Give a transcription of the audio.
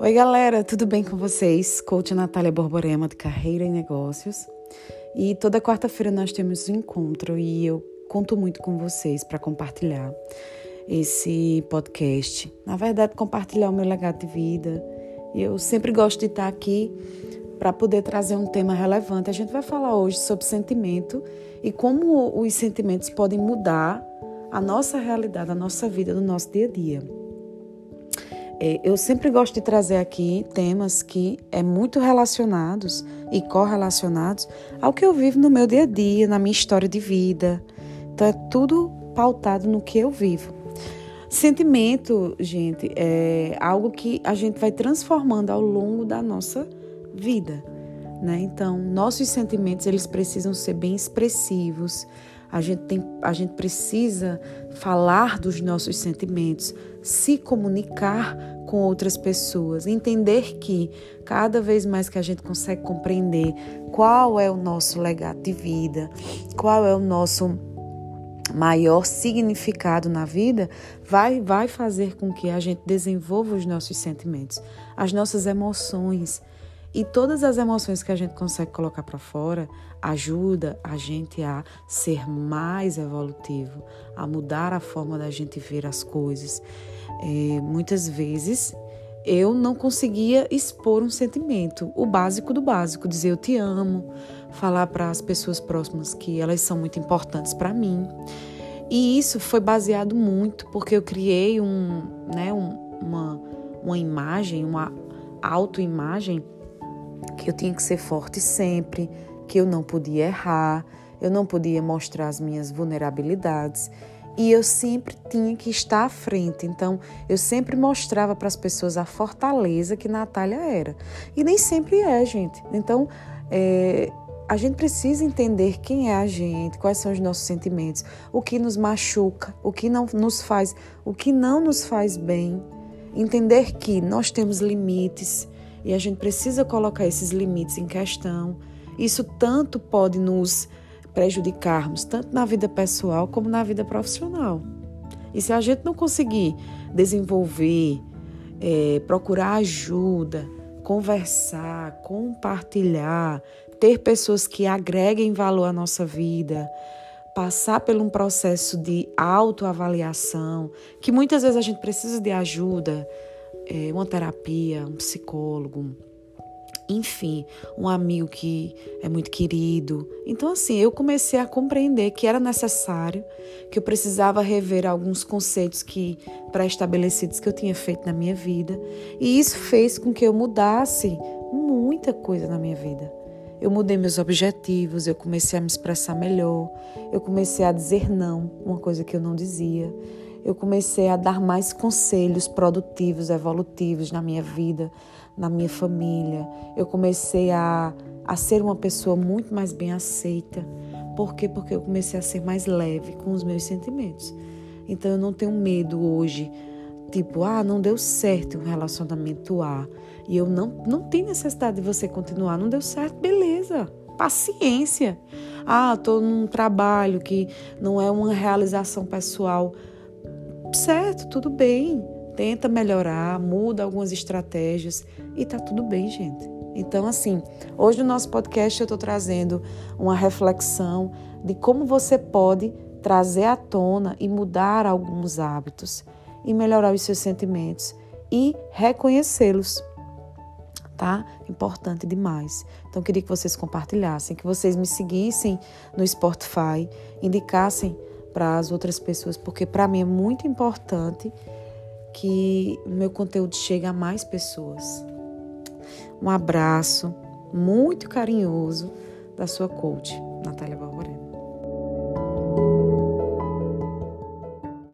Oi, galera, tudo bem com vocês? Coach Natália Borborema, de Carreira e Negócios. E toda quarta-feira nós temos um encontro e eu conto muito com vocês para compartilhar esse podcast. Na verdade, compartilhar o meu legado de vida. Eu sempre gosto de estar aqui para poder trazer um tema relevante. A gente vai falar hoje sobre sentimento e como os sentimentos podem mudar a nossa realidade, a nossa vida, no nosso dia a dia. É, eu sempre gosto de trazer aqui temas que é muito relacionados e correlacionados ao que eu vivo no meu dia a dia, na minha história de vida. Então é tudo pautado no que eu vivo. Sentimento, gente, é algo que a gente vai transformando ao longo da nossa vida, né? Então, nossos sentimentos eles precisam ser bem expressivos, a gente, tem, a gente precisa falar dos nossos sentimentos, se comunicar com outras pessoas, entender que cada vez mais que a gente consegue compreender qual é o nosso legado de vida, qual é o nosso maior significado na vida, vai, vai fazer com que a gente desenvolva os nossos sentimentos, as nossas emoções. E todas as emoções que a gente consegue colocar para fora ajuda a gente a ser mais evolutivo, a mudar a forma da gente ver as coisas. É, muitas vezes eu não conseguia expor um sentimento, o básico do básico, dizer eu te amo, falar para as pessoas próximas que elas são muito importantes para mim. E isso foi baseado muito porque eu criei um, né, um, uma, uma imagem, uma autoimagem que eu tinha que ser forte sempre, que eu não podia errar, eu não podia mostrar as minhas vulnerabilidades e eu sempre tinha que estar à frente. Então, eu sempre mostrava para as pessoas a fortaleza que Natália era. E nem sempre é, gente. Então, é, a gente precisa entender quem é a gente, quais são os nossos sentimentos, o que nos machuca, o que não nos faz, o que não nos faz bem. Entender que nós temos limites e a gente precisa colocar esses limites em questão. Isso tanto pode nos prejudicarmos, tanto na vida pessoal como na vida profissional. E se a gente não conseguir desenvolver, é, procurar ajuda, conversar, compartilhar, ter pessoas que agreguem valor à nossa vida, passar por um processo de autoavaliação, que muitas vezes a gente precisa de ajuda, é, uma terapia, um psicólogo, enfim, um amigo que é muito querido. Então, assim, eu comecei a compreender que era necessário, que eu precisava rever alguns conceitos que pré-estabelecidos que eu tinha feito na minha vida. E isso fez com que eu mudasse muita coisa na minha vida. Eu mudei meus objetivos, eu comecei a me expressar melhor, eu comecei a dizer não, uma coisa que eu não dizia eu comecei a dar mais conselhos produtivos, evolutivos na minha vida, na minha família. Eu comecei a, a ser uma pessoa muito mais bem aceita. Por quê? Porque eu comecei a ser mais leve com os meus sentimentos. Então eu não tenho medo hoje, tipo, ah, não deu certo um relacionamento A. E eu não, não tenho necessidade de você continuar. Não deu certo, beleza. Paciência. Ah, estou num trabalho que não é uma realização pessoal certo, tudo bem. Tenta melhorar, muda algumas estratégias e tá tudo bem, gente. Então, assim, hoje no nosso podcast eu estou trazendo uma reflexão de como você pode trazer à tona e mudar alguns hábitos e melhorar os seus sentimentos e reconhecê-los. Tá? Importante demais. Então, queria que vocês compartilhassem, que vocês me seguissem no Spotify, indicassem para as outras pessoas, porque para mim é muito importante que meu conteúdo chegue a mais pessoas. Um abraço muito carinhoso da sua coach, Natália